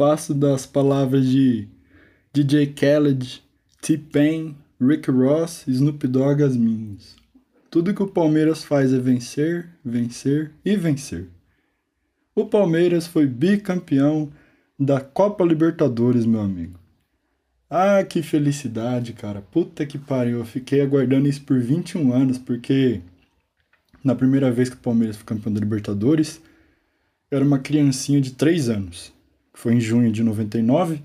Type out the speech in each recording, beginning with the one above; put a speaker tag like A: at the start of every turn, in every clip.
A: Faço das palavras de DJ Khaled, T-Pain, Rick Ross e Snoop Dogg as minhas. Tudo que o Palmeiras faz é vencer, vencer e vencer. O Palmeiras foi bicampeão da Copa Libertadores, meu amigo. Ah, que felicidade, cara. Puta que pariu. Eu fiquei aguardando isso por 21 anos, porque na primeira vez que o Palmeiras foi campeão da Libertadores, eu era uma criancinha de 3 anos. Foi em junho de 99.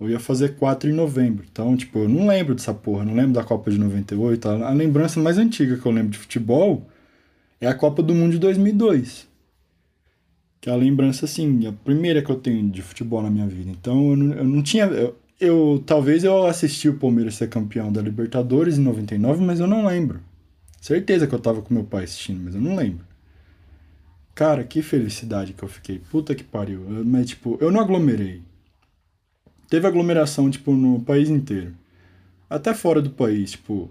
A: Eu ia fazer 4 em novembro. Então, tipo, eu não lembro dessa porra. Não lembro da Copa de 98. A lembrança mais antiga que eu lembro de futebol é a Copa do Mundo de 2002. Que é a lembrança, assim, a primeira que eu tenho de futebol na minha vida. Então, eu não, eu não tinha... Eu, eu, talvez eu assisti o Palmeiras ser campeão da Libertadores em 99, mas eu não lembro. Certeza que eu tava com meu pai assistindo, mas eu não lembro. Cara, que felicidade que eu fiquei. Puta que pariu. Mas, tipo, eu não aglomerei. Teve aglomeração, tipo, no país inteiro. Até fora do país, tipo.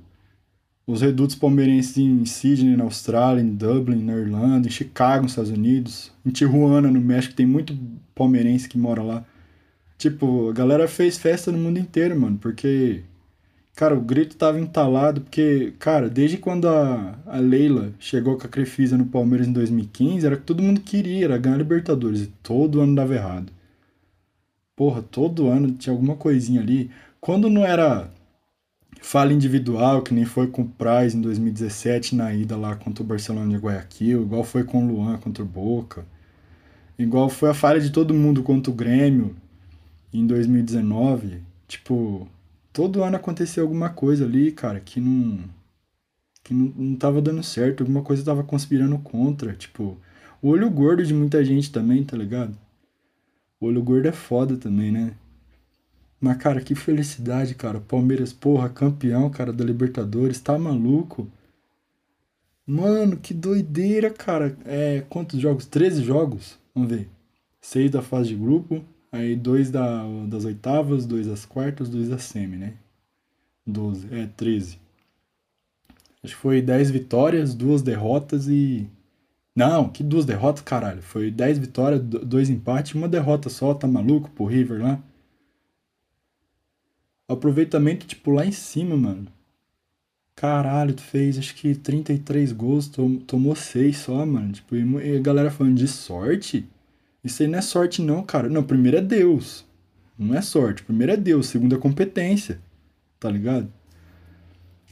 A: Os redutos palmeirenses em Sydney, na Austrália, em Dublin, na Irlanda, em Chicago, nos Estados Unidos, em Tijuana, no México, tem muito palmeirense que mora lá. Tipo, a galera fez festa no mundo inteiro, mano, porque Cara, o grito tava entalado, porque, cara, desde quando a, a Leila chegou com a Crefisa no Palmeiras em 2015, era que todo mundo queria, era ganhar Libertadores, e todo ano dava errado. Porra, todo ano tinha alguma coisinha ali. Quando não era falha individual, que nem foi com o Price em 2017 na ida lá contra o Barcelona de Guayaquil, igual foi com o Luan contra o Boca, igual foi a falha de todo mundo contra o Grêmio em 2019, tipo, todo ano acontecia alguma coisa ali, cara, que não. que não, não tava dando certo, alguma coisa tava conspirando contra. Tipo, o olho gordo de muita gente também, tá ligado? O olho gordo é foda também, né? Mas, cara, que felicidade, cara. Palmeiras, porra, campeão, cara, da Libertadores, tá maluco? Mano, que doideira, cara. É, quantos jogos? 13 jogos? Vamos ver. Seis da fase de grupo, Aí dois da, das oitavas, dois das quartas, dois da semi, né? 12, é, 13. Acho que foi 10 vitórias, duas derrotas e. Não, que duas derrotas, caralho. Foi 10 vitórias, dois empates, uma derrota só, tá maluco pro River lá? Aproveitamento, tipo, lá em cima, mano. Caralho, tu fez acho que 33 gols, tomou 6 só, mano. Tipo, e a galera falando de sorte. Isso aí não é sorte, não, cara. Não, primeiro é Deus. Não é sorte. Primeiro é Deus. Segundo é competência. Tá ligado?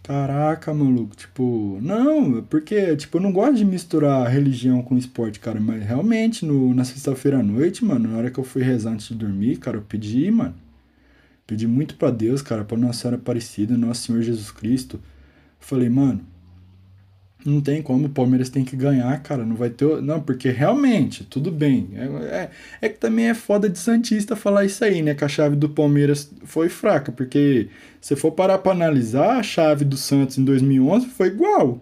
A: Caraca, maluco. Tipo, não, porque, tipo, eu não gosto de misturar religião com esporte, cara. Mas realmente, no, na sexta-feira à noite, mano, na hora que eu fui rezar antes de dormir, cara, eu pedi, mano. Pedi muito para Deus, cara, pra Nossa Senhora Aparecida, Nosso Senhor Jesus Cristo. falei, mano, não tem como, o Palmeiras tem que ganhar, cara. Não vai ter. Não, porque realmente, tudo bem. É, é, é, que também é foda de Santista falar isso aí, né? Que a chave do Palmeiras foi fraca. Porque se for parar pra analisar, a chave do Santos em 2011 foi igual.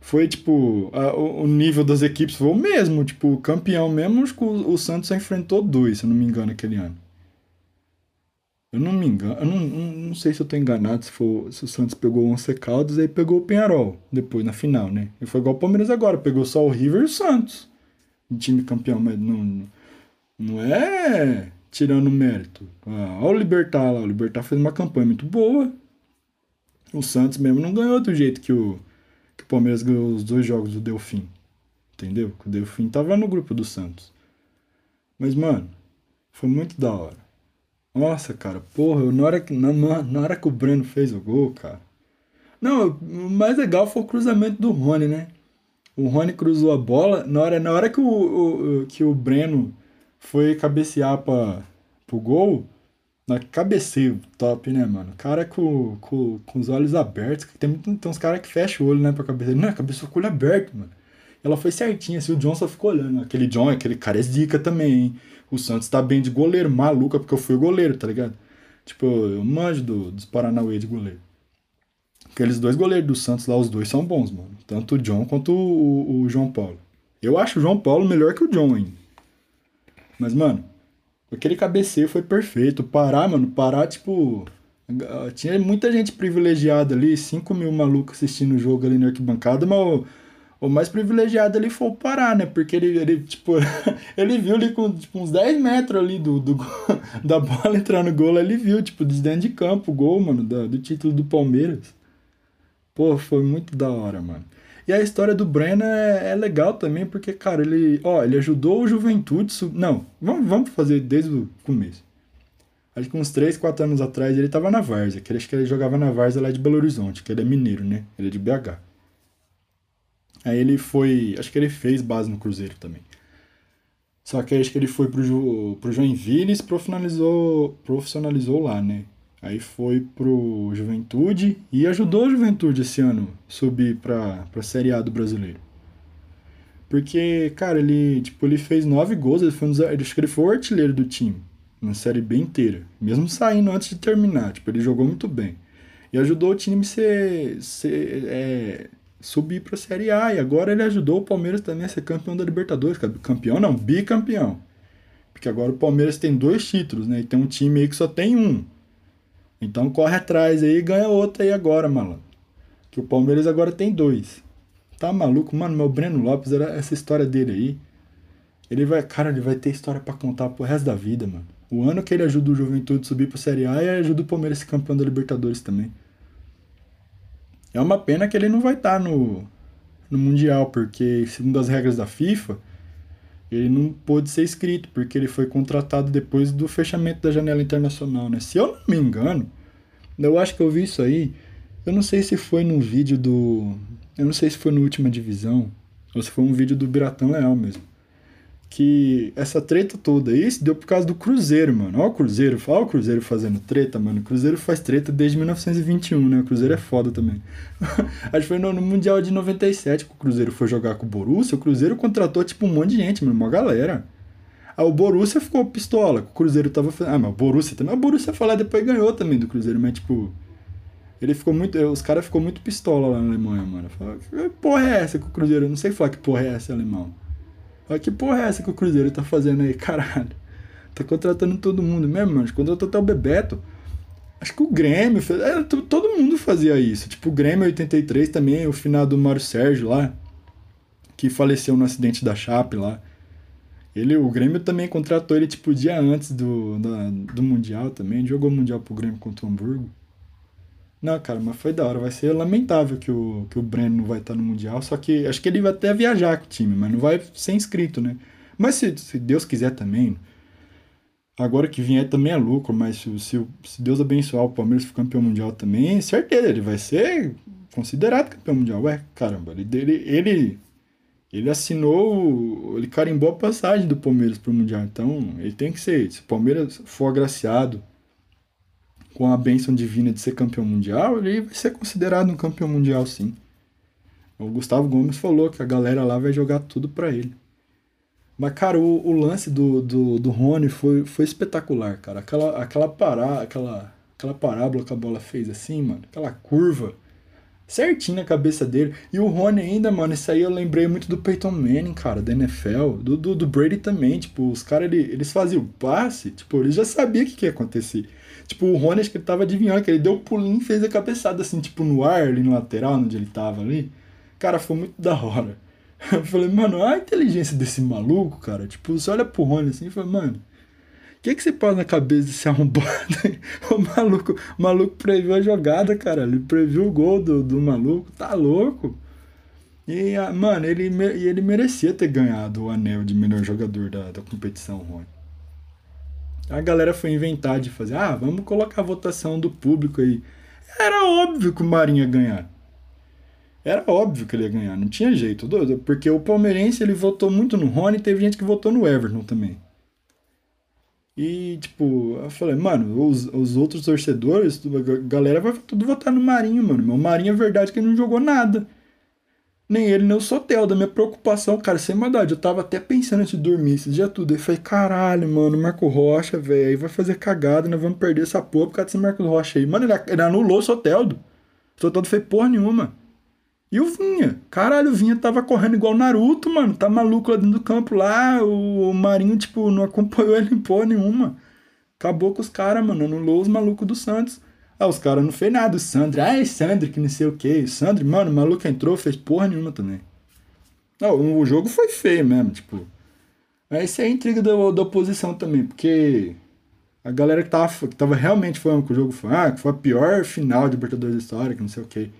A: Foi tipo. A, o, nível das equipes foi o mesmo. Tipo, campeão mesmo, o, o Santos enfrentou dois, se não me engano, aquele ano. Eu não me engano, eu não, não, não, sei se eu tô enganado se, for, se o Santos pegou o Once Caldas e aí pegou o Penharol depois na final, né? E foi igual o Palmeiras agora, pegou só o River e o Santos. Um time campeão, mas não, não é tirando mérito. Ah, olha o Libertar lá, o Libertar fez uma campanha muito boa. O Santos mesmo não ganhou do jeito que o, que o Palmeiras ganhou os dois jogos do Delfim. Entendeu? Que o Delfim tava no grupo do Santos. Mas, mano, foi muito da hora. Nossa, cara, porra, na hora, que, na, na hora que o Breno fez o gol, cara. Não, o mais legal foi o cruzamento do Rony, né? O Rony cruzou a bola. Na hora, na hora que, o, o que o Breno foi cabecear pra, pro gol, na cabeceio top, né, mano? Cara com, com, com os olhos abertos. Tem, tem uns caras que fecham o olho, né, pra cabeceio. Não, cabeça com o olho aberto, mano. Ela foi certinha, assim, o John só ficou olhando. Aquele John, aquele cara é zica também, hein? O Santos tá bem de goleiro, maluca, porque eu fui goleiro, tá ligado? Tipo, eu manjo do, dos Paranauê de goleiro. Aqueles dois goleiros do Santos lá, os dois são bons, mano. Tanto o John quanto o, o, o João Paulo. Eu acho o João Paulo melhor que o John ainda. Mas, mano, aquele cabeceio foi perfeito. Parar, mano, parar, tipo. Tinha muita gente privilegiada ali, 5 mil malucos assistindo o jogo ali na arquibancada, mas o, mais privilegiado ali foi Pará, né? Porque ele, ele tipo, ele viu ali com tipo, uns 10 metros ali do, do, da bola entrar no gol, ele viu, tipo, de dentro de campo o gol, mano, do, do título do Palmeiras. Pô, foi muito da hora, mano. E a história do Brenner é, é, legal também, porque, cara, ele, ó, ele ajudou o Juventude. Não, vamos, vamos fazer desde o começo. Acho que uns 3, 4 anos atrás ele tava na Várzea, que acho que ele jogava na Várzea lá de Belo Horizonte, que ele é mineiro, né? Ele é de BH. Aí ele foi. Acho que ele fez base no Cruzeiro também. Só que acho que ele foi pro, pro Joinville e profissionalizou, profissionalizou lá, né? Aí foi pro Juventude e ajudou a Juventude esse ano subir pra, pra Série A do brasileiro. Porque, cara, ele, tipo, ele fez nove gols, ele foi um, acho que ele foi o artilheiro do time, na Série B inteira. Mesmo saindo antes de terminar, tipo, ele jogou muito bem. E ajudou o time ser, ser é, subir para a Série A. E agora ele ajudou o Palmeiras também a ser campeão da Libertadores. Campeão não, bicampeão. Porque agora o Palmeiras tem dois títulos, né? E tem um time aí que só tem um. Então corre atrás aí e ganha outro aí agora, malandro. Que o Palmeiras agora tem dois. Tá maluco? Mano, meu Breno Lopes, era essa história dele aí. Ele vai, cara, ele vai ter história para contar pro resto da vida, mano. O ano que ele ajuda o Juventude a subir pra Série A e ajuda o Palmeiras a ser campeão da Libertadores também. É uma pena que ele não vai estar tá no, no Mundial, porque, segundo as regras da FIFA, ele não pôde ser inscrito, porque ele foi contratado depois do fechamento da janela internacional, né? Se eu não me engano, eu acho que eu vi isso aí, eu não sei se foi num vídeo do... Eu não sei se foi no Última Divisão, ou se foi um vídeo do Biratão Leal mesmo que essa treta toda se deu por causa do Cruzeiro, mano. Ó o Cruzeiro, olha o Cruzeiro fazendo treta, mano. O Cruzeiro faz treta desde 1921, né? O Cruzeiro é foda também. Acho que foi no, Mundial de 97 que o Cruzeiro foi jogar com o Borussia. O Cruzeiro contratou, tipo, um monte de gente, mano, uma galera. Aí o Borussia ficou pistola, o Cruzeiro tava. Ah, mas o Borussia também... O Borussia falar depois ganhou também do Cruzeiro, mas, tipo... Ele ficou muito... Os caras ficou muito pistola lá na Alemanha, mano. Falaram, que porra é essa que o Cruzeiro... Eu não sei falar que porra é essa, alemão. Olha que porra é essa que o Cruzeiro tá fazendo aí, caralho. Tá contratando todo mundo mesmo, mano. Contratou até o Bebeto. Acho que o Grêmio, fez, é, todo mundo fazia isso. Tipo, o Grêmio 83 também, o final do Mário Sérgio lá, que faleceu no acidente da Chape lá. Ele, o Grêmio também contratou ele, tipo, dia antes do, da, do Mundial também. Jogou o Mundial pro Grêmio contra o Hamburgo. Não, cara, mas foi da hora. Vai ser lamentável que o, que o Breno não vai estar no Mundial. Só que acho que ele vai até viajar com o time, mas não vai ser inscrito, né? Mas se, se Deus quiser também. Agora que vier também é lucro, mas se, se, se Deus abençoar o Palmeiras for campeão mundial também, certeza, ele vai ser considerado campeão mundial. Ué, caramba, ele, ele, ele, ele assinou, ele carimbou a passagem do Palmeiras para o Mundial. Então, ele tem que ser. Se o Palmeiras for agraciado com a bênção divina de ser campeão mundial, ele vai ser considerado um campeão mundial sim. O Gustavo Gomes falou que a galera lá vai jogar tudo para ele. Mas, cara, o, o, lance do, do, do Rony foi, foi espetacular, cara. Aquela, aquela, pará, aquela, aquela parábola que a bola fez assim, mano. Aquela curva certinho na cabeça dele. E o Rony ainda, mano, isso aí eu lembrei muito do Peyton Manning, cara, da NFL. Do, do, do Brady também. Tipo, os caras, ele, eles faziam o passe, tipo, eles já sabiam o que, que ia acontecer. Tipo, o Rony acho que ele tava adivinhando, que ele deu um pulinho e fez a cabeçada assim, tipo, no ar, ali no lateral, onde ele tava ali. Cara, foi muito da hora. Eu falei, mano, a inteligência desse maluco, cara. Tipo, você olha pro Rony assim e fala, mano, que, que você passa na cabeça desse arrombado? o maluco, o maluco previu a jogada, cara. Ele previu o gol do, do maluco, tá louco. E, mano, ele, ele merecia ter ganhado o anel de melhor jogador da, da competição, Rony a galera foi inventar de fazer, ah, vamos colocar a votação do público aí. Era óbvio que o Marinho ia ganhar. Era óbvio que ele ia ganhar, não tinha jeito, porque o palmeirense ele votou muito no Rony, teve gente que votou no Everton também. E, tipo, eu falei, mano, os, os outros torcedores, a galera vai tudo votar no Marinho, mano. O Marinho é verdade que ele não jogou nada nem ele, nem o Sotel. Da minha preocupação, cara, sem maldade. Eu tava até pensando antes de dormir, esse dia tudo. Aí falei, caralho, mano, Marco Rocha, velho, aí vai fazer cagada, nós vamos perder essa porra por causa desse Marco Rocha aí. Mano, ele, ele anulou o Soteldo. O Soteldo fez porra nenhuma. E o Vinha, caralho, o Vinha tava correndo igual Naruto, mano. Tá maluco lá dentro do campo lá. O, Marinho, tipo, não acompanhou ele em porra nenhuma. Acabou com os caras, mano. Anulou os malucos do Santos. Ah, os caras não fez nada. O Sandro, ah, é Sandro, que não sei o que. O Sandro, mano, o maluco entrou, fez porra nenhuma também. Não, o jogo foi feio mesmo, tipo. Mas isso é intriga da, oposição também, porque a galera que tava, que tava realmente falando que o jogo foi, ah, que foi a pior final de Libertadores da história, que não sei o quê.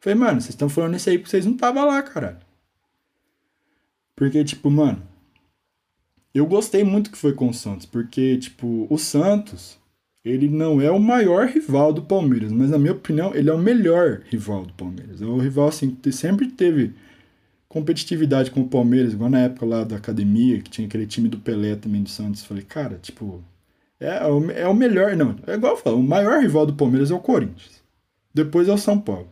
A: Falei, mano, vocês estão falando isso aí porque vocês não estavam lá, caralho. Porque, tipo, mano, eu gostei muito que foi com o Santos, porque, tipo, o Santos, ele não é o maior rival do Palmeiras, mas na minha opinião, ele é o melhor rival do Palmeiras. É o rival, assim, que sempre teve competitividade com o Palmeiras, igual na época lá da academia, que tinha aquele time do Pelé também do Santos. Falei, cara, tipo, é, o, é o melhor, não, é igual eu falo, o maior rival do Palmeiras é o Corinthians. Depois é o São Paulo.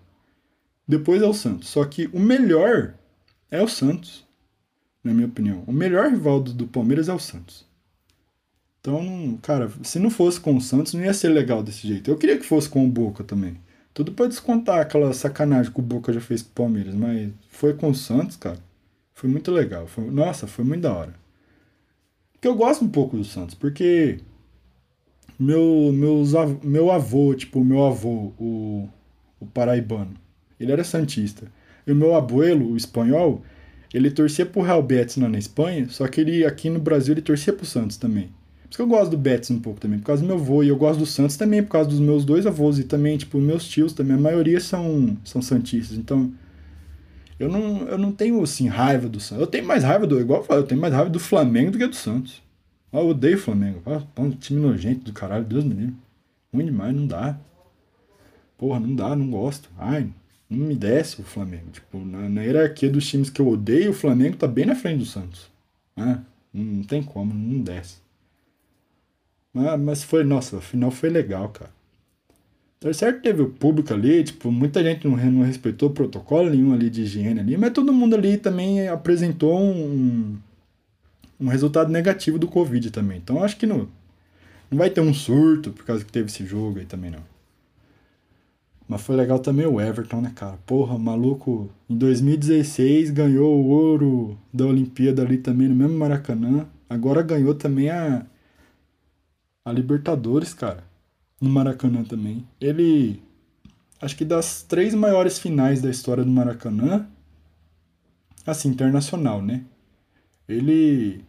A: Depois é o Santos. Só que o melhor é o Santos na minha opinião. O melhor rival do, do Palmeiras é o Santos. Então, cara, se não fosse com o Santos, não ia ser legal desse jeito. Eu queria que fosse com o Boca também. Tudo pra descontar aquela sacanagem que o Boca já fez com o Palmeiras, mas foi com o Santos, cara. Foi muito legal. Foi, nossa, foi muito da hora. Porque eu gosto um pouco do Santos, porque meu, meus, meu avô, tipo, meu avô, o, o paraibano, ele era santista. E o meu abuelo, o espanhol, ele torcia pro Real Betis lá na Espanha, só que ele aqui no Brasil ele torcia pro Santos também. Por isso que eu gosto do Betis um pouco também, por causa do meu avô, e eu gosto do Santos também por causa dos meus dois avós e também, tipo, meus tios também, a maioria são, são santistas, então eu não, eu não tenho, assim, raiva do Santos. Eu tenho mais raiva do, igual eu falo, eu tenho mais raiva do Flamengo do que do Santos. Eu odeio o Flamengo. Ah, um time nojento do caralho, Deus me livre. Ruim demais, não dá. Porra, não dá, não gosto. Ai, não me desce o Flamengo. Tipo, na, na hierarquia dos times que eu odeio, o Flamengo tá bem na frente do Santos. Ah, não tem como, não desce. Mas, mas foi, nossa, afinal foi legal, cara. Então, certo teve o público ali, tipo, muita gente não, não respeitou protocolo nenhum ali de higiene ali, mas todo mundo ali também apresentou um, um resultado negativo do Covid também. Então acho que não, não vai ter um surto por causa que teve esse jogo aí também não. Mas foi legal também o Everton, né, cara? Porra, maluco, em 2016 ganhou o ouro da Olimpíada ali também no mesmo Maracanã. Agora ganhou também a, a Libertadores, cara, no Maracanã também. Ele, acho que das três maiores finais da história do Maracanã, assim, internacional, né? Ele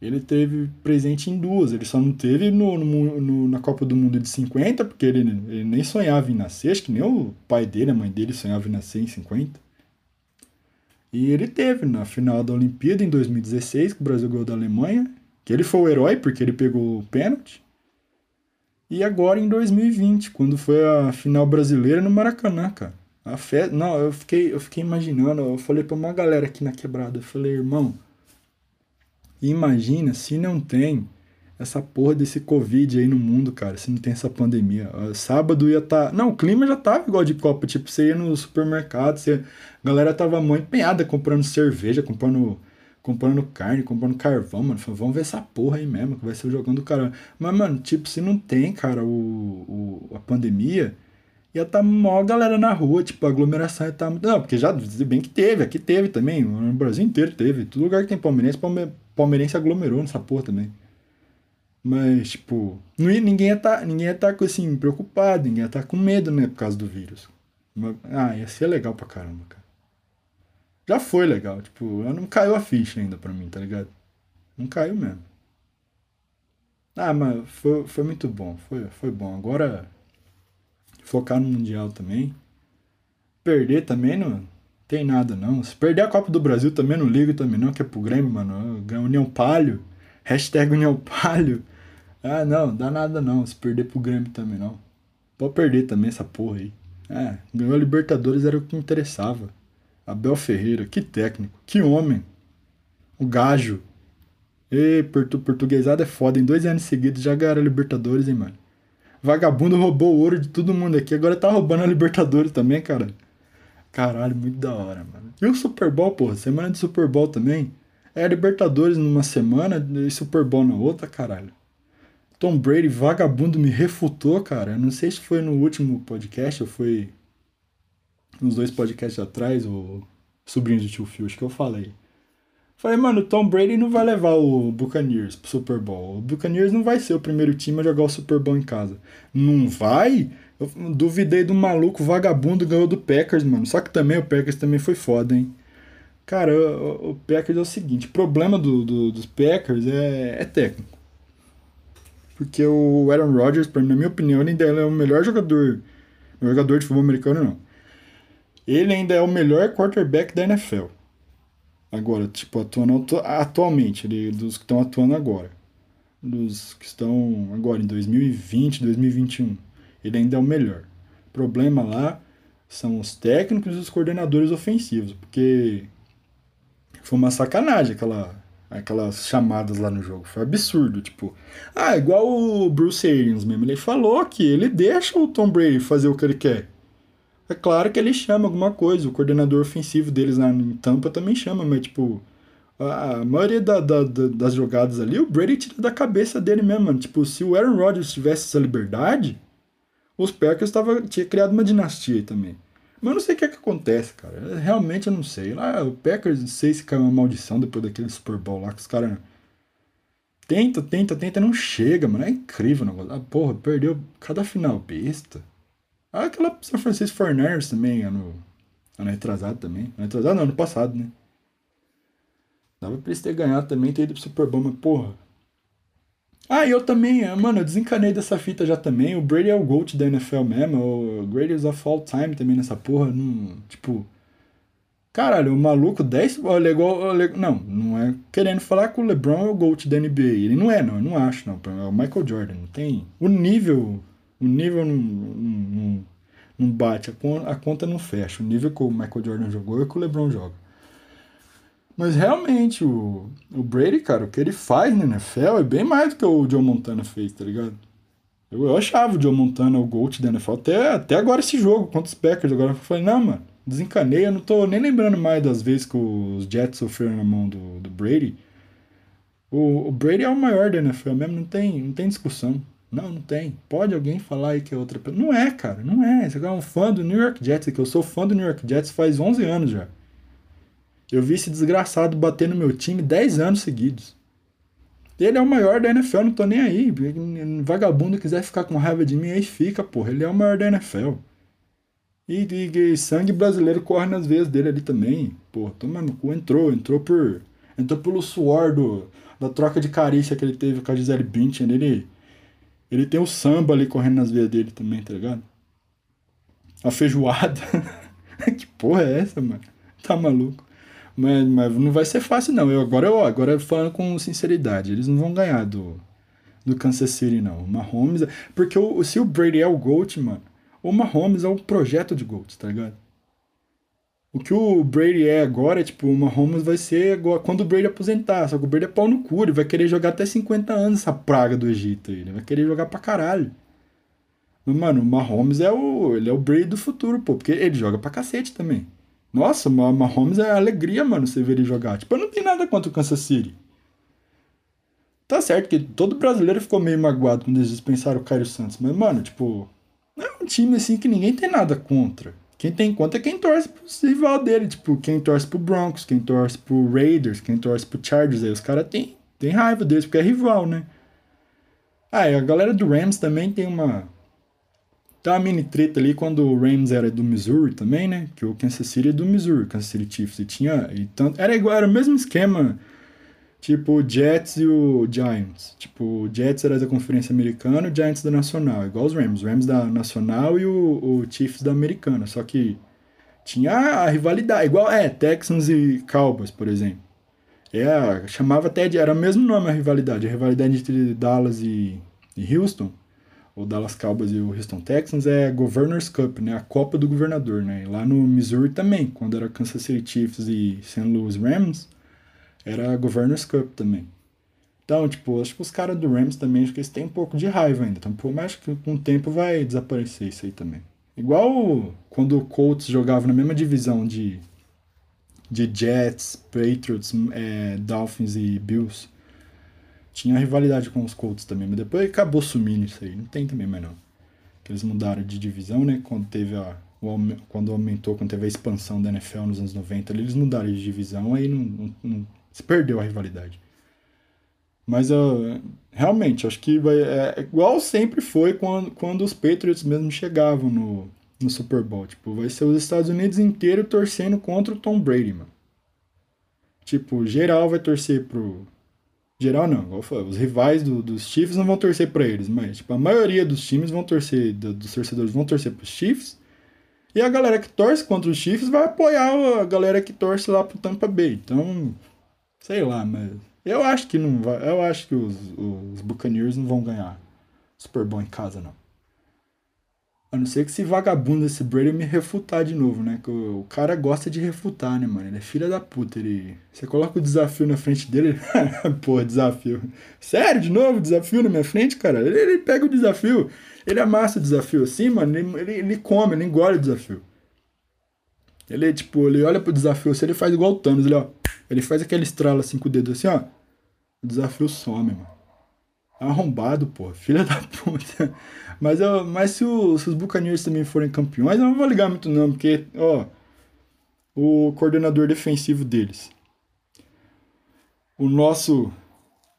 A: ele teve presente em duas. Ele só não teve no, no, no, na Copa do Mundo de 50, porque ele, ele nem sonhava em nascer. Acho que nem o pai dele, a mãe dele sonhava em nascer em 50. E ele teve na final da Olimpíada em 2016, que o Brasil ganhou da Alemanha. Que ele foi o herói, porque ele pegou o pênalti. E agora em 2020, quando foi a final brasileira no Maracanã, cara. A fe... Não, eu fiquei, eu fiquei imaginando, eu falei pra uma galera aqui na quebrada, eu falei, irmão, e imagina se não tem essa porra desse Covid aí no mundo, cara, se não tem essa pandemia. Sábado ia. Tá... Não, o clima já tava igual de Copa. Tipo, você ia no supermercado, você... a galera tava muito empenhada comprando cerveja, comprando comprando carne, comprando carvão, mano. Falei, vamos ver essa porra aí mesmo, que vai ser o jogão do. Mas, mano, tipo, se não tem, cara, o, o, a pandemia, ia tá maior galera na rua, tipo, a aglomeração ia tá muito. Não, porque já, bem que teve, aqui teve também, no Brasil inteiro teve. Todo lugar que tem palmeirense, palme... palmeirense aglomerou nessa porra também. Mas, tipo, não ia, ninguém ia tá, ninguém ia tá, assim, preocupado, ninguém ia tá com medo, né, por causa do vírus. Mas, ah, ia ser legal pra caramba, cara. Já foi legal, tipo, não caiu a ficha ainda pra mim, tá ligado? Não caiu mesmo. Ah, mas foi, foi muito bom, foi, foi bom. Agora focar no Mundial também. Perder também não tem nada, não. Se perder a Copa do Brasil também não ligo também, não, que é pro Grêmio, mano. União Palio. Hashtag União. Ah, não, dá nada não. Se perder pro Grêmio também não. Pode perder também essa porra aí. É, ganhou a Libertadores era o que interessava. Abel Ferreira, que técnico, que homem. O gajo. E portu portuguesada é foda. Em dois anos seguidos já ganharam a Libertadores, hein, mano. Vagabundo roubou o ouro de todo mundo aqui, agora tá roubando a Libertadores também, cara. Caralho, muito da hora, mano. E o Super Bowl, porra, semana de Super Bowl também. É Libertadores numa semana e Super Bowl na outra, caralho. Tom Brady, vagabundo, me refutou, cara. Eu não sei se foi no último podcast ou foi nos dois podcasts atrás, o Sobrinho do Tio Phil, acho que eu falei. Falei, mano, o Tom Brady não vai levar o Buccaneers pro Super Bowl. O Buccaneers não vai ser o primeiro time a jogar o Super Bowl em casa. Não vai? Eu duvidei do maluco vagabundo ganhou do Packers, mano. Só que também o Packers também foi foda, hein? Cara, o, o Packers é o seguinte: o problema do, do dos Packers é, é técnico. Porque o Aaron Rodgers, na minha opinião, ele ainda é o melhor jogador. Jogador de futebol americano, não. Ele ainda é o melhor quarterback da NFL. Agora, tipo, atuando atualmente, ele, dos que estão atuando agora. Dos que estão agora em 2020, 2021. Ele ainda é o melhor. O problema lá são os técnicos e os coordenadores ofensivos, porque foi uma sacanagem aquela, aquelas chamadas lá no jogo. Foi absurdo, tipo. Ah, igual o Bruce Arians mesmo. Ele falou que ele deixa o Tom Brady fazer o que ele quer. É claro que ele chama alguma coisa. O coordenador ofensivo deles lá em Tampa também chama, mas tipo. A maioria da, da, da, das jogadas ali, o Brady tira da cabeça dele mesmo, mano. Tipo, se o Aaron Rodgers tivesse essa liberdade, os Packers tava, tinha criado uma dinastia aí também. Mas eu não sei o que é que acontece, cara. Realmente eu não sei. Lá o Packers, não sei se caiu uma maldição depois daquele Super Bowl lá que os caras. Tenta, tenta, tenta, não chega, mano. É incrível o negócio. Ah, porra, perdeu cada final besta. Ah, aquela São Francisco 49ers também, ano, ano retrasado também. Ano retrasado não, ano passado, né? Dava pra eles ter ganhado também, ter ido pro Super Bowl, mas porra, ah, eu também, eh, mano, eu desencanei dessa fita já também. O Brady é o GOAT da NFL mesmo, o Greatest of All Time também nessa porra. Não, tipo. Caralho, o maluco 10. Olha, não, não é querendo falar que o LeBron é o GOAT da NBA. Ele não é, não, eu não acho, não. É o Michael Jordan. Não tem. O nível. O nível não, não, não bate, a conta não fecha. O nível que o Michael Jordan jogou é que o LeBron joga. Mas realmente, o, o Brady, cara, o que ele faz na NFL é bem mais do que o Joe Montana fez, tá ligado? Eu, eu achava o Joe Montana o GOAT da NFL até, até agora esse jogo contra os Packers. Agora eu falei, não, mano, desencanei. Eu não tô nem lembrando mais das vezes que os Jets sofreram na mão do, do Brady. O, o Brady é o maior da NFL mesmo, não tem, não tem discussão. Não, não tem. Pode alguém falar aí que é outra pessoa. Não é, cara, não é. Você é um fã do New York Jets, que eu sou fã do New York Jets faz 11 anos já. Eu vi esse desgraçado bater no meu time 10 anos seguidos. Ele é o maior da NFL, não tô nem aí. Vagabundo quiser ficar com raiva de mim, aí fica, porra. Ele é o maior da NFL. E, e, e sangue brasileiro corre nas veias dele ali também. Porra, toma no cu, entrou, entrou por. Entrou pelo suor do, da troca de carícia que ele teve com a Gisele Bündchen. Ele, ele tem o samba ali correndo nas veias dele também, tá ligado? A feijoada. que porra é essa, mano? Tá maluco? Mas, mas não vai ser fácil, não. Eu, agora, eu, agora falando com sinceridade, eles não vão ganhar do, do Kansas City, não. O Mahomes. Porque o, se o Brady é o GOAT, mano, o Mahomes é um projeto de GOAT, tá ligado? O que o Brady é agora é tipo, o Mahomes vai ser agora, quando o Brady aposentar. Só que o Brady é pau no cu, ele vai querer jogar até 50 anos essa praga do Egito. Ele vai querer jogar pra caralho. Mas, mano, o Mahomes é o, ele é o Brady do futuro, pô, porque ele joga pra cacete também. Nossa, Mahomes é alegria, mano, você ver ele jogar. Tipo, eu não tenho nada contra o Kansas City. Tá certo que todo brasileiro ficou meio magoado quando eles dispensaram o Caio Santos. Mas, mano, tipo, é um time assim que ninguém tem nada contra. Quem tem contra é quem torce pro rival dele. Tipo, quem torce pro Broncos, quem torce pro Raiders, quem torce pro Chargers. Aí os caras têm tem raiva deles, porque é rival, né? Ah, e a galera do Rams também tem uma Tá uma mini treta ali quando o Rams era do Missouri também, né? Que o Kansas City é do Missouri, Kansas City Chiefs. E tinha. E tanto, era igual, era o mesmo esquema. Tipo o Jets e o Giants. Tipo, o Jets era da Conferência Americana o Giants da Nacional. Igual os Rams. Rams da Nacional e o, o Chiefs da Americana. Só que tinha a rivalidade. Igual, é, Texans e Cowboys, por exemplo. É, chamava até de. Era o mesmo nome a rivalidade. A rivalidade entre Dallas e, e Houston o Dallas Cowboys e o Houston Texans é Governor's Cup, né? A Copa do Governador, né? lá no Missouri também, quando era Kansas City Chiefs e St. Louis Rams, era Governor's Cup também. Então, tipo, acho que os caras do Rams também, acho que eles têm um pouco de raiva ainda. Então, por mais que com o tempo vai desaparecer isso aí também. Igual quando o Colts jogava na mesma divisão de, de Jets, Patriots, é, Dolphins e Bills tinha rivalidade com os Colts também, mas depois acabou sumindo isso aí. Não tem também mais não. Eles mudaram de divisão, né? Quando teve a. O, quando aumentou, quando teve a expansão da NFL nos anos 90, eles mudaram de divisão, aí não, não, não se perdeu a rivalidade. Mas uh, realmente, acho que vai, é, é igual sempre foi quando, quando os Patriots mesmo chegavam no, no Super Bowl. Tipo, vai ser os Estados Unidos inteiro torcendo contra o Tom Brady, mano. Tipo, geral vai torcer pro. Geral não, igual falei, os rivais do, dos Chiefs não vão torcer para eles, mas tipo, a maioria dos times vão torcer, do, dos torcedores vão torcer pros Chiefs. E a galera que torce contra os Chiefs vai apoiar a galera que torce lá pro Tampa Bay. Então, sei lá, mas eu acho que não vai, eu acho que os, os Buccaneers não vão ganhar Super Bowl em casa não. A não ser que esse vagabundo, esse Brady, me refutar de novo, né? Que o, o, cara gosta de refutar, né, mano? Ele é filha da puta. Ele... Você coloca o desafio na frente dele. Pô, desafio. Sério, de novo? Desafio na minha frente, cara? Ele, ele pega o desafio. Ele amassa o desafio assim, mano. Ele, ele, ele come, ele engole o desafio. Ele, tipo, ele olha pro desafio assim, ele faz igual o Thanos. Ele, ó. Ele faz aquele estralo assim com o dedo assim, ó. O desafio some, mano. Arrombado, pô. Filha da puta. Mas, eu, mas se, o, se os Buccaneers também forem campeões, eu não vou ligar muito não, porque, ó, o coordenador defensivo deles, o nosso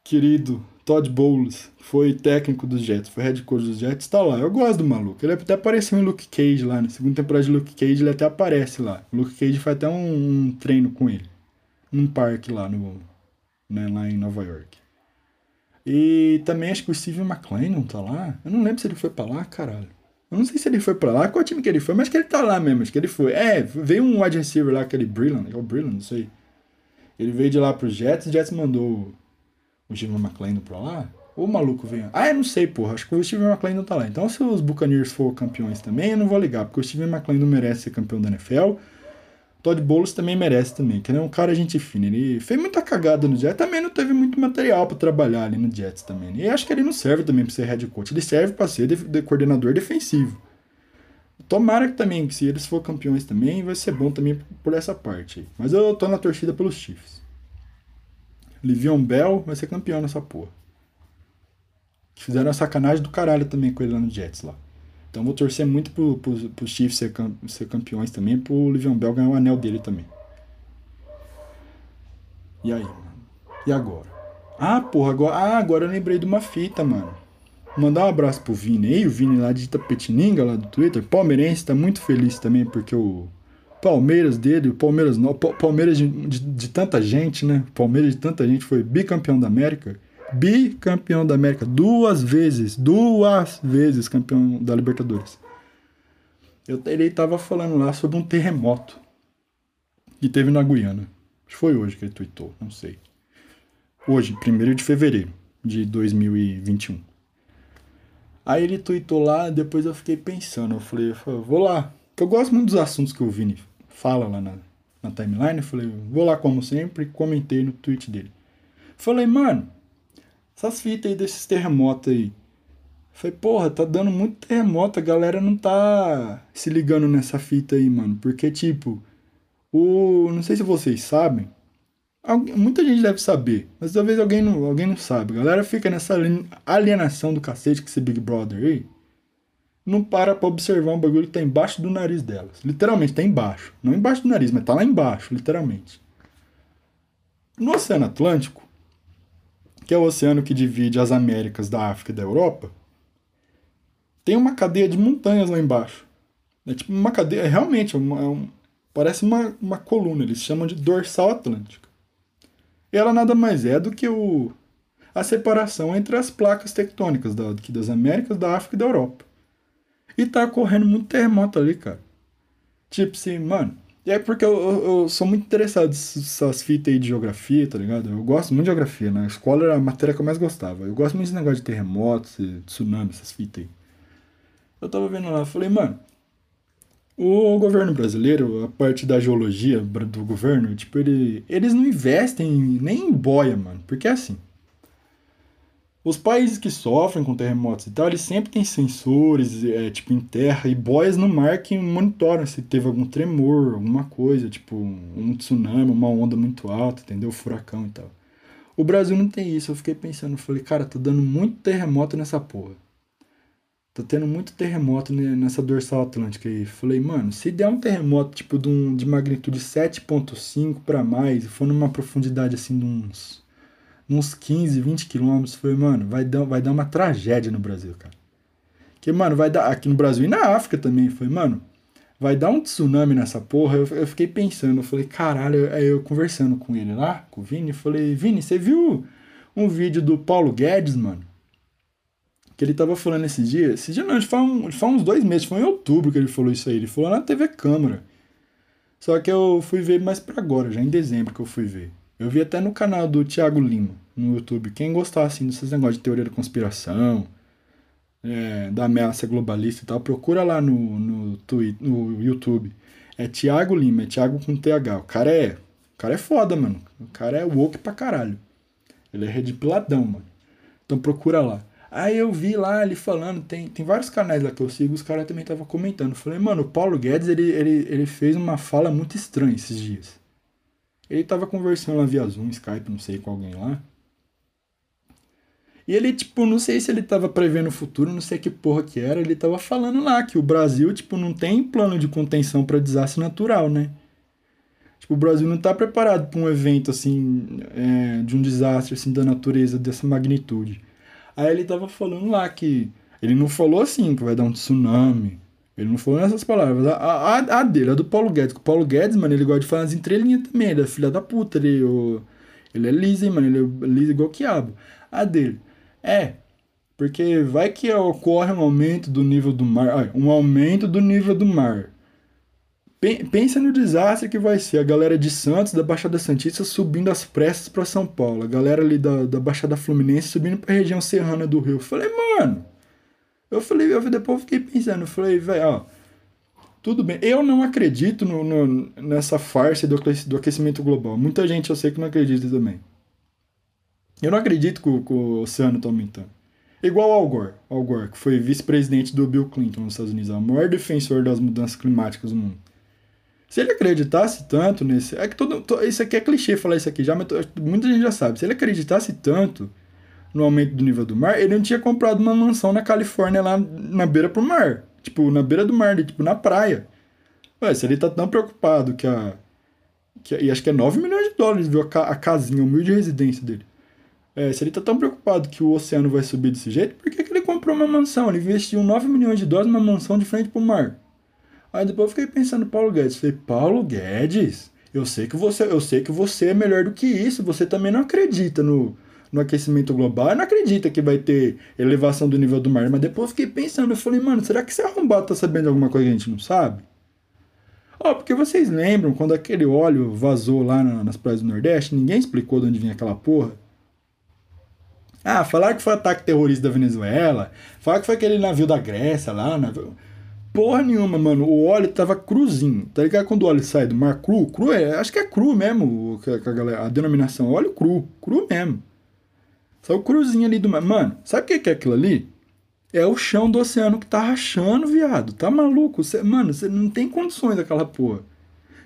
A: querido Todd Bowles, foi técnico dos Jets, foi head coach dos Jets, tá lá. Eu gosto do maluco. Ele até apareceu em Luke Cage lá, na segunda temporada de Luke Cage, ele até aparece lá. O Luke Cage faz até um, um treino com ele. Num parque lá, no, né, lá em Nova York. E também acho que o Steven McLean não tá lá. Eu não lembro se ele foi pra lá, caralho. Eu não sei se ele foi pra lá, qual time que ele foi, mas que ele tá lá mesmo, acho que ele foi. É, veio um wide receiver lá, aquele Brillan, é o Brillan, não sei. Ele veio de lá pros Jets, os Jets mandou o Steven McLean pra lá. Ou o maluco veio. Ah, eu não sei, porra. Acho que o Steven McLean não tá lá. Então, se os Buccaneers for campeões também, eu não vou ligar, porque o Steven McLean não merece ser campeão da NFL. Todd Bowles também merece também, que ele é um cara gente fina. Ele fez muita cagada no Jets, também não teve muito material para trabalhar ali no Jets também. E acho que ele não serve também para ser head coach, ele serve para ser de, de coordenador defensivo. Tomara que também, que se eles for campeões também, vai ser bom também por essa parte aí. Mas eu tô na torcida pelos Chiefs. Livion Bell vai ser campeão nessa porra. Fizeram a sacanagem do caralho também com ele lá no Jets lá. Então vou torcer muito pro, pro, pro Chiefs ser, ser campeões também, pro Livion Bell ganhar o anel dele também. E aí, mano? E agora? Ah, porra, agora, ah, agora eu lembrei de uma fita, mano. Mandar um abraço pro Vini aí, o Vini lá de Itapetininga, lá do Twitter. Palmeirense, tá muito feliz também, porque o Palmeiras dele, o Palmeiras não, Palmeiras de, de, de tanta gente, né? Palmeiras de tanta gente foi bicampeão da América bicampeão da América, duas vezes, duas vezes campeão da Libertadores. Eu, ele estava falando lá sobre um terremoto que teve na Guiana. Acho que foi hoje que ele tweetou, não sei. Hoje, 1 de fevereiro de 2021. Aí ele tweetou lá, depois eu fiquei pensando, eu falei, vou lá. Eu gosto muito dos assuntos que o Vini fala lá na, na timeline. Eu falei, vou lá como sempre, comentei no tweet dele. Falei, mano, essas fitas aí desses terremotos aí. Falei, porra, tá dando muito terremoto, a galera não tá se ligando nessa fita aí, mano. Porque, tipo, o. Não sei se vocês sabem. Muita gente deve saber, mas talvez alguém não, alguém não sabe. A galera fica nessa alienação do cacete que esse Big Brother aí. Não para pra observar um bagulho que tá embaixo do nariz delas. Literalmente, tá embaixo. Não embaixo do nariz, mas tá lá embaixo, literalmente. No Oceano Atlântico, que é o oceano que divide as Américas da África e da Europa, tem uma cadeia de montanhas lá embaixo. É tipo uma cadeia, realmente, é uma, é um, parece uma, uma coluna, eles chamam de dorsal atlântica. E ela nada mais é do que o, a separação entre as placas tectônicas da, das Américas, da África e da Europa. E tá ocorrendo muito terremoto ali, cara. Tipo assim, mano, e é porque eu, eu, eu, sou muito interessado nessas fitas aí de geografia, tá ligado? Eu gosto muito de geografia, né? A escola era a matéria que eu mais gostava. Eu gosto muito desse negócio de terremotos, tsunami, essas fitas aí. Eu tava vendo lá, falei, mano, o governo brasileiro, a parte da geologia do governo, tipo, ele, eles não investem nem em boia, mano. Porque é assim, os países que sofrem com terremotos e tal, eles sempre têm sensores, é, tipo, em terra e boias no mar que monitoram se teve algum tremor, alguma coisa, tipo, um tsunami, uma onda muito alta, entendeu? Furacão e tal. O Brasil não tem isso. Eu fiquei pensando, falei, cara, tá dando muito terremoto nessa porra. Tá tendo muito terremoto nessa dorsal atlântica aí. Falei, mano, se der um terremoto tipo de, um, de magnitude 7.5 para mais, e for numa profundidade assim de uns uns 15, 20 quilômetros. Foi, mano, vai dar, vai dar uma tragédia no Brasil, cara. Que, mano, vai dar. Aqui no Brasil e na África também. Foi, mano, vai dar um tsunami nessa porra. Eu, eu fiquei pensando, eu falei, caralho, aí eu conversando com ele lá, com o Vini, eu falei, Vini, você viu um vídeo do Paulo Guedes, mano? Que ele tava falando esses dias. Esse dia não, um, faz uns dois meses, foi em outubro que ele falou isso aí. Ele falou na TV Câmara. Só que eu fui ver mais pra agora, já em dezembro que eu fui ver. Eu vi até no canal do Thiago Lima, no YouTube. Quem gostar, assim, desses negócios de teoria da conspiração, é, da ameaça globalista e tal, procura lá no, no, Twitter, no YouTube. É Thiago Lima, é Thiago com TH. O cara é. O cara é foda, mano. O cara é woke pra caralho. Ele é redipiladão, mano. Então procura lá. Aí eu vi lá ele falando, tem, tem vários canais lá que eu sigo, os caras também estavam comentando. Falei, mano, o Paulo Guedes, ele, ele, ele fez uma fala muito estranha esses dias. Ele tava conversando lá via Zoom, Skype, não sei com alguém lá. E ele, tipo, não sei se ele tava prevendo o futuro, não sei que porra que era, ele tava falando lá que o Brasil, tipo, não tem plano de contenção para desastre natural, né? Tipo, o Brasil não tá preparado para um evento, assim, é, de um desastre, assim, da natureza dessa magnitude. Aí ele tava falando lá que. Ele não falou assim, que vai dar um tsunami. Ele não falou nessas palavras. A, a, a dele, a do Paulo Guedes. O Paulo Guedes, mano, ele gosta de falar as entrelinhas também. Ele é filha da puta. Ele, o, ele é liso, hein, mano. Ele é liso igual quiabo. A dele. É. Porque vai que ocorre um aumento do nível do mar. Um aumento do nível do mar. Pensa no desastre que vai ser a galera de Santos, da Baixada Santista, subindo as pressas para São Paulo. A galera ali da, da Baixada Fluminense subindo pra região serrana do Rio. Eu falei, mano. Eu falei, eu depois fiquei pensando. Eu falei, velho, ó. Tudo bem. Eu não acredito no, no, nessa farsa do, do aquecimento global. Muita gente eu sei que não acredita também. Eu não acredito que o, que o oceano está aumentando. Igual Al Gore, Al Gore, que foi vice-presidente do Bill Clinton nos Estados Unidos, o maior defensor das mudanças climáticas do mundo. Se ele acreditasse tanto nesse. É que todo, isso aqui é clichê falar isso aqui já, mas muita gente já sabe. Se ele acreditasse tanto no aumento do nível do mar, ele não tinha comprado uma mansão na Califórnia lá na beira pro mar. Tipo, na beira do mar, tipo, na praia. Ué, se ele tá tão preocupado que a. Que, e acho que é 9 milhões de dólares, viu? A, a casinha, a humilde residência dele. É, se ele tá tão preocupado que o oceano vai subir desse jeito, por que, que ele comprou uma mansão? Ele investiu 9 milhões de dólares numa mansão de frente pro mar. Aí depois eu fiquei pensando Paulo Guedes. Falei, Paulo Guedes, eu sei que você, eu sei que você é melhor do que isso. Você também não acredita no, no aquecimento global, não acredita que vai ter elevação do nível do mar. Mas depois eu fiquei pensando, eu falei, mano, será que esse arrombado tá sabendo alguma coisa que a gente não sabe? Ó, oh, porque vocês lembram quando aquele óleo vazou lá na, nas praias do Nordeste, ninguém explicou de onde vinha aquela porra. Ah, falaram que foi ataque terrorista da Venezuela, falaram que foi aquele navio da Grécia lá, navio porra nenhuma, mano. O óleo tava cruzinho. Tá ligado? Quando o óleo sai do mar cru, cru é, acho que é cru mesmo, a, galera, a denominação. Óleo cru, cru mesmo. Saiu cruzinho ali do mar. Mano, sabe o que, que é aquilo ali? É o chão do oceano que tá rachando, viado. Tá maluco? Cê, mano, você não tem condições daquela porra.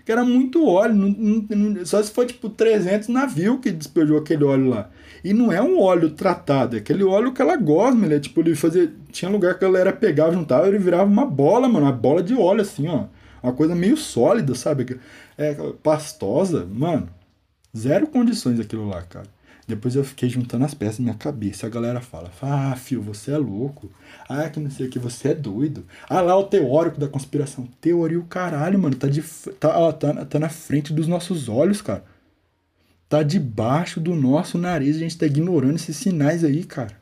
A: Que era muito óleo. Não, não, só se for tipo 300 navios que despejou aquele óleo lá. E não é um óleo tratado, é aquele óleo que ela gosma, ele é tipo, ele fazia. Tinha lugar que a galera pegava, juntava, ele virava uma bola, mano, uma bola de óleo, assim, ó. Uma coisa meio sólida, sabe? É pastosa, mano. Zero condições aquilo lá, cara. Depois eu fiquei juntando as peças na minha cabeça. A galera fala: Ah, filho, você é louco. Ah, que não sei o que, você é doido. Ah, lá o teórico da conspiração. Teoria o caralho, mano. Tá, de, tá, ó, tá, tá na frente dos nossos olhos, cara tá debaixo do nosso nariz, a gente tá ignorando esses sinais aí, cara.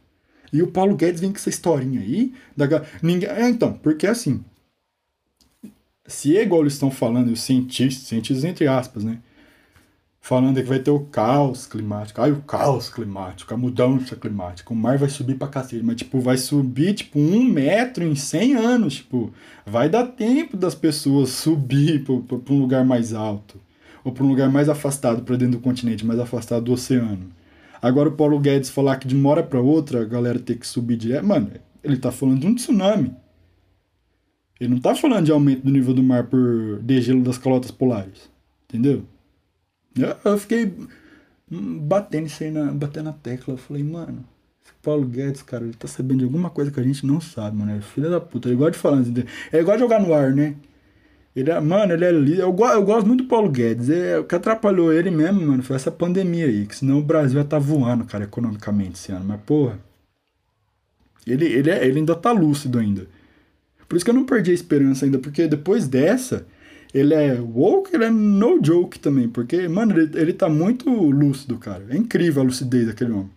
A: E o Paulo Guedes vem com essa historinha aí. Da... Ninguém... É, então, porque assim. Se é igual eles estão falando, os cientistas, cientistas entre aspas, né? Falando que vai ter o caos climático. Ai, o caos climático, a mudança climática. O mar vai subir pra cacete. Mas, tipo, vai subir, tipo, um metro em 100 anos. Tipo, vai dar tempo das pessoas subir pra, pra, pra um lugar mais alto ou para um lugar mais afastado, para dentro do continente, mais afastado do oceano. Agora o Paulo Guedes falar que de uma hora para outra a galera ter que subir direto. Mano, ele tá falando de um tsunami. Ele não tá falando de aumento do nível do mar por degelo das calotas polares. Entendeu? Eu, eu fiquei batendo isso aí na, batendo na tecla. Eu falei, mano, esse Paulo Guedes, cara, ele tá sabendo de alguma coisa que a gente não sabe, mano. É filho da puta. Ele gosta de falar. É igual jogar no ar, né? Ele é, mano, ele é líder. Eu, eu gosto muito do Paulo Guedes. É, o que atrapalhou ele mesmo, mano, foi essa pandemia aí. Que senão o Brasil ia tá voando, cara, economicamente esse ano. Mas, porra. Ele, ele, é, ele ainda tá lúcido ainda. Por isso que eu não perdi a esperança ainda, porque depois dessa, ele é woke, ele é no joke também, porque, mano, ele, ele tá muito lúcido, cara. É incrível a lucidez daquele homem.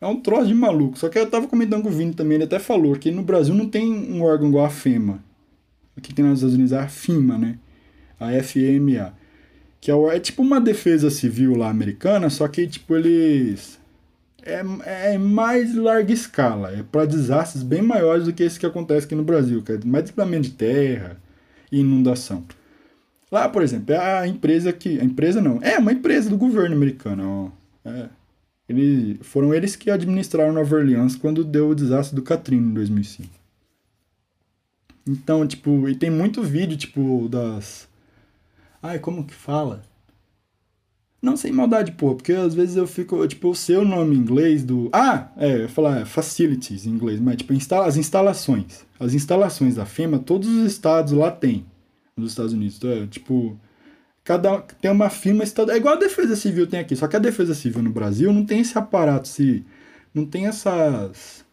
A: É um troço de maluco. Só que eu tava comentando com o Vini também, ele até falou que no Brasil não tem um órgão igual a FEMA. Aqui tem nos Estados Unidos é a FIMA, né? A FMA. Que é, é tipo uma defesa civil lá americana, só que, tipo, eles é, é mais larga escala, é para desastres bem maiores do que esse que acontece aqui no Brasil, que é mais desabamento de terra inundação. Lá, por exemplo, é a empresa que. A empresa não, é uma empresa do governo americano. É, eles, foram eles que administraram Nova Orleans quando deu o desastre do Katrina em 2005. Então, tipo, e tem muito vídeo, tipo, das. Ai, como que fala? Não sem maldade, pô, porque às vezes eu fico, tipo, o nome em inglês do. Ah, é, eu ia falar facilities em inglês, mas tipo, instala... as instalações. As instalações da FEMA, todos os estados lá tem. Nos Estados Unidos. Então, é, tipo, cada tem uma firma estadual. É igual a Defesa Civil tem aqui, só que a Defesa Civil no Brasil não tem esse aparato, se não tem essas.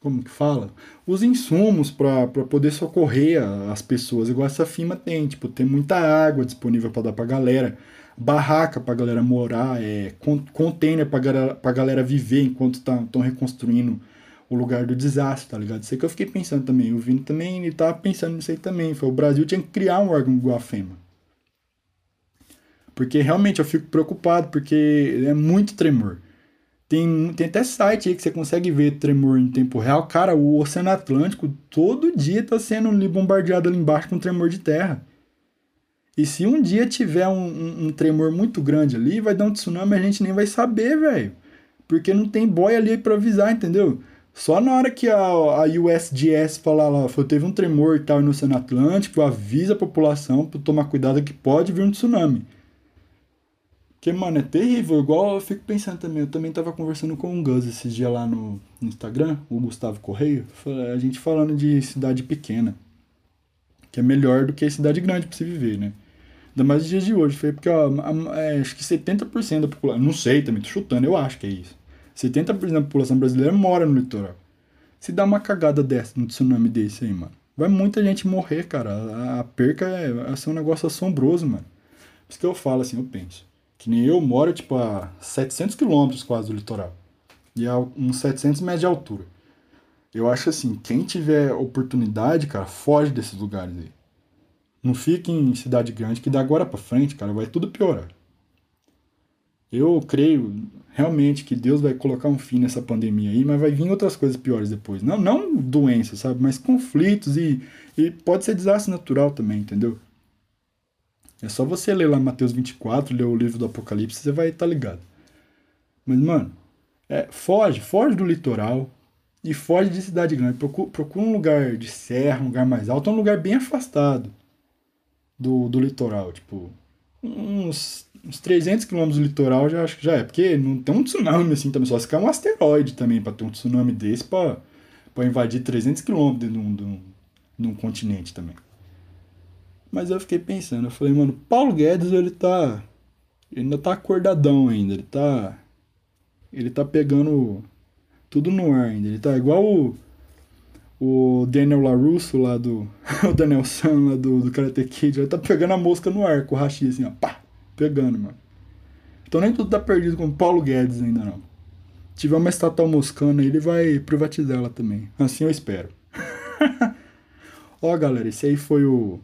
A: Como que fala? Os insumos para poder socorrer as pessoas, igual essa firma tem. Tipo, tem muita água disponível para dar pra galera barraca pra galera morar, é, container pra galera, pra galera viver enquanto estão tá, reconstruindo o lugar do desastre, tá ligado? Isso aí que eu fiquei pensando também. O Vini também, ele tava pensando nisso aí também. Foi, o Brasil tinha que criar um órgão igual a FEMA. Porque realmente eu fico preocupado, porque é muito tremor. Tem, tem até site aí que você consegue ver tremor em tempo real. Cara, o Oceano Atlântico todo dia tá sendo bombardeado ali embaixo com tremor de terra. E se um dia tiver um, um, um, tremor muito grande ali, vai dar um tsunami, a gente nem vai saber, velho. Porque não tem boy ali para avisar, entendeu? Só na hora que a, a USGS falar lá, teve um tremor e tal no Oceano Atlântico, avisa a população para tomar cuidado que pode vir um tsunami. Porque, mano, é terrível. Igual eu fico pensando também. Eu também tava conversando com o Gus esses dias lá no, Instagram, o Gustavo Correio. A gente falando de cidade pequena. Que é melhor do que cidade grande pra se viver, né? Ainda mais nos dias de hoje, foi porque ó, é, acho que 70% da população, não sei também, tô chutando, eu acho que é isso. 70% da população brasileira mora no litoral. Se dá uma cagada dessa, um tsunami desse aí, mano, vai muita gente morrer, cara. A, perca é, ser um negócio assombroso, mano. Por isso que eu falo assim, eu penso. Que nem eu moro, tipo, a 700 quilômetros quase do litoral. E a uns 700 metros de altura. Eu acho assim, quem tiver oportunidade, cara, foge desses lugares aí. Não fique em cidade grande, que da agora para frente, cara, vai tudo piorar. Eu creio realmente que Deus vai colocar um fim nessa pandemia aí, mas vai vir outras coisas piores depois. Não, não doenças, sabe? Mas conflitos e, e pode ser desastre natural também, entendeu? É só você ler lá Mateus 24, ler o livro do Apocalipse, você vai estar tá ligado. Mas, mano, é, foge, foge do litoral e foge de cidade grande. Procura, procura um lugar de serra, um lugar mais alto, um lugar bem afastado do, do litoral. Tipo, uns, uns 300 quilômetros do litoral já acho que já é. Porque não tem um tsunami assim também. Só se cair um asteroide também para ter um tsunami desse para invadir 300 quilômetros de um, de, um, de um continente também. Mas eu fiquei pensando, eu falei, mano, Paulo Guedes, ele tá. Ele ainda tá acordadão ainda, ele tá. Ele tá pegando tudo no ar ainda. Ele tá igual o, o Daniel LaRusso lá do. o Daniel San lá do, do Karate Kid, ele tá pegando a mosca no ar com o Hashi assim, ó. Pá! Pegando, mano. Então nem tudo tá perdido com o Paulo Guedes ainda não. Se tiver uma estatal moscana ele vai privatizar ela também. Assim eu espero. ó, galera, esse aí foi o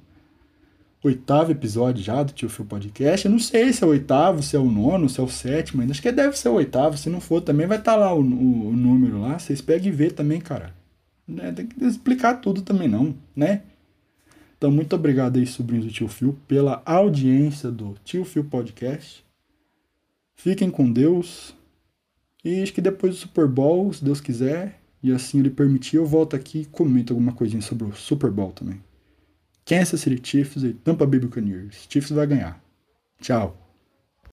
A: oitavo episódio já do Tio Phil Podcast. Eu não sei se é o oitavo, se é o nono, se é o sétimo ainda. Acho que deve ser o oitavo. Se não for, também vai estar tá lá o, o, o número lá. Vocês pegam e vê também, cara. Né? Tem que explicar tudo também não, né? Então, muito obrigado aí, sobrinhos do Tio Fio, pela audiência do Tio Fio Podcast. Fiquem com Deus. E acho que depois do Super Bowl, se Deus quiser, e assim ele permitir, eu volto aqui e comento alguma coisinha sobre o Super Bowl também. Kansas City Chiefs e Tampa Bay Buccaneers. Chiefs vai ganhar. Tchau.